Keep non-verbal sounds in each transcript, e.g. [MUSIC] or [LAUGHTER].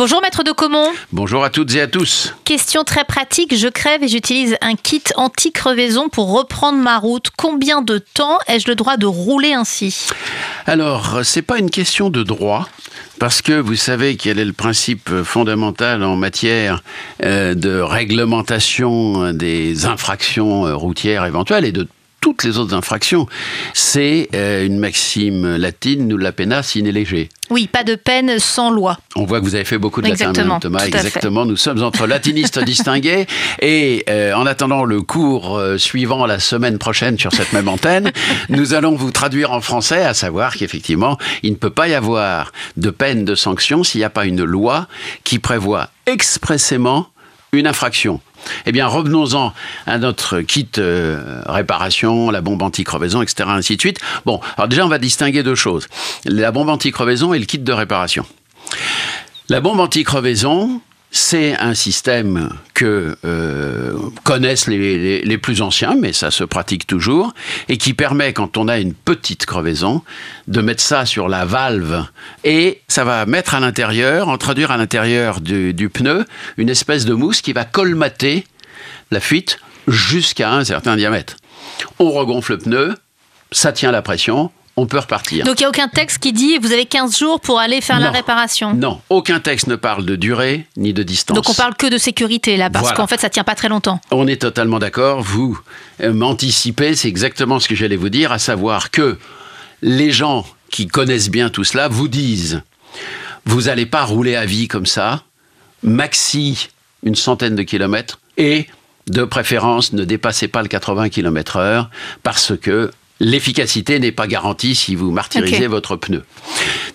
Bonjour maître de Comont. Bonjour à toutes et à tous. Question très pratique, je crève et j'utilise un kit anti-crevaison pour reprendre ma route. Combien de temps ai-je le droit de rouler ainsi? Alors, c'est pas une question de droit. Parce que vous savez quel est le principe fondamental en matière euh, de réglementation des infractions euh, routières éventuelles et de toutes les autres infractions. C'est euh, une maxime latine, nous la pena sine lege. Oui, pas de peine sans loi. On voit que vous avez fait beaucoup de Exactement, latin, Thomas. Exactement. Nous sommes entre latinistes [LAUGHS] distingués. Et euh, en attendant le cours euh, suivant la semaine prochaine sur cette même antenne, [LAUGHS] nous allons vous traduire en français, à savoir qu'effectivement, il ne peut pas y avoir de peine de sanction s'il n'y a pas une loi qui prévoit expressément une infraction. Eh bien, revenons-en à notre kit euh, réparation, la bombe anti-crevaison, etc., ainsi de suite. Bon, alors déjà, on va distinguer deux choses. La bombe anti-crevaison et le kit de réparation. La bombe anti-crevaison, c'est un système que euh, connaissent les, plus anciens, mais ça se pratique toujours, et qui permet, quand on a une petite crevaison, de mettre ça sur la valve, et ça va mettre à l'intérieur, introduire à l'intérieur du pneu, une espèce de mousse qui va colmater la fuite jusqu'à un certain diamètre. On regonfle le pneu, ça tient la pression, on peut repartir. Donc il n'y a aucun texte qui dit vous avez 15 jours pour aller faire non, la réparation Non, aucun texte ne parle de durée ni de distance. Donc on parle que de sécurité là, parce Voilà. qu'en fait ça tient pas très longtemps. On est totalement d'accord. Vous euh, m'anticipez, c'est exactement ce que j'allais vous dire, à savoir que les gens qui connaissent bien tout cela vous disent vous n'allez pas rouler à vie comme ça, maxi une centaine de kilomètres, et de préférence ne dépassez pas le 80 km/h parce que l'efficacité n'est pas garantie si vous martyrisez votre pneu.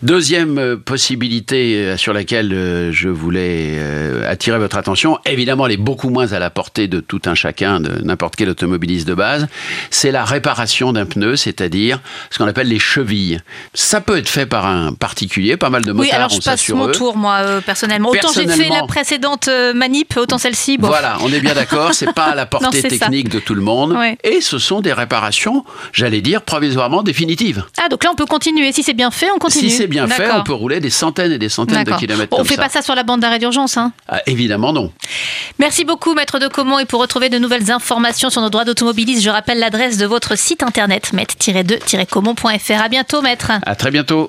Deuxième euh, possibilité euh, sur laquelle euh, je voulais attirer votre attention, évidemment elle est beaucoup moins à la portée de tout un chacun, de n'importe quel automobiliste de base, c'est la réparation d'un pneu, c'est-à-dire ce qu'on appelle les chevilles. Ça peut être fait par un particulier, pas mal de motards oui, alors je passe mon eux. tour moi euh, personnellement. Autant j'ai fait la précédente manip, autant celle-ci. Bon. Voilà, on est bien d'accord, c'est pas à la [LAUGHS] portée Non, c'est ça. technique de tout le monde. Ouais. Et ce sont des réparations, j'allais dire, provisoirement définitives. Ah donc là on peut continuer. Si c'est bien fait, on continue. Si bien fait, D'accord. on peut rouler des centaines et des centaines de kilomètres On comme fait ça. pas ça sur la bande d'arrêt d'urgence. Hein. Ah, évidemment non. Merci beaucoup, Maître de Comont. Et pour retrouver de nouvelles informations sur nos droits d'automobiliste, je rappelle l'adresse de votre site internet, maître-2-comont.fr. À bientôt, Maître. À très bientôt.